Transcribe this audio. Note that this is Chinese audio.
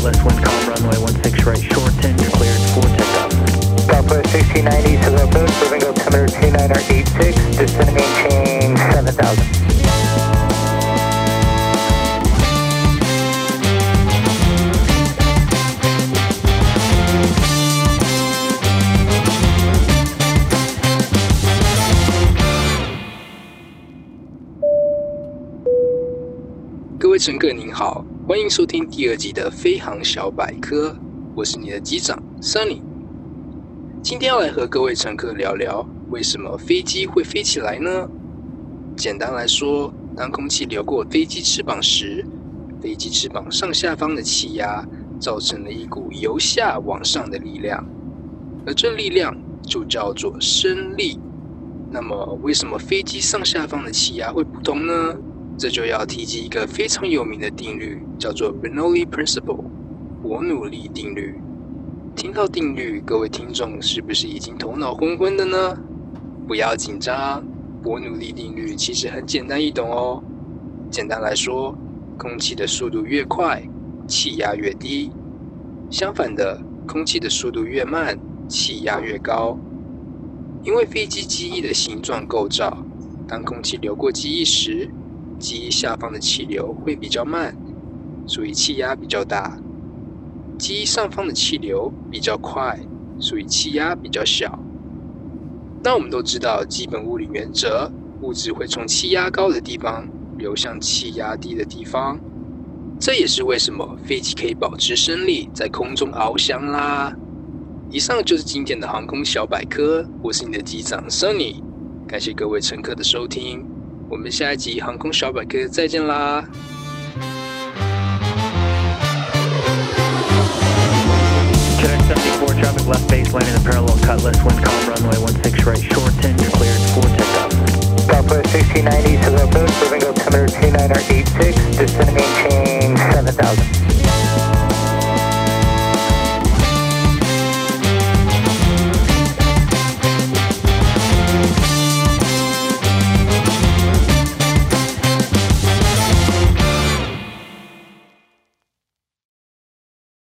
cutlass, wind calm, runway 16 right, shorten, you're cleared for takeoff. Southwest 1690 to the approach, moving altimeter 2986, 各位乘客您好，欢迎收听第二集的飞航小百科，我是你的机长 Sunny。今天要来和各位乘客聊聊，为什么飞机会飞起来呢？简单来说，当空气流过飞机翅膀时，飞机翅膀上下方的气压造成了一股由下往上的力量，而这力量就叫做升力。那么，为什么飞机上下方的气压会不同呢？这就要提及一个非常有名的定律，叫做 Bernoulli Principle，伯努利定律。听到定律，各位听众是不是已经头脑昏昏的呢？不要紧张，伯努利定律其实很简单易懂哦。简单来说，空气的速度越快，气压越低；相反的，空气的速度越慢，气压越高。因为飞机机翼的形状构造，当空气流过机翼时，机下方的气流会比较慢，所以气压比较大；机上方的气流比较快，所以气压比较小。那我们都知道基本物理原则，物质会从气压高的地方流向气压低的地方。这也是为什么飞机可以保持升力，在空中翱翔啦。以上就是今天的航空小百科，我是你的机长 Sunny，感谢各位乘客的收听。我们下一集航空小百科再见啦！Connect 74 traffic base landing the parallel cutlass wind calm runway 16 right short 10 you're cleared for takeoff. Southwest 1690 to the approach, moving altimeter descending 7000.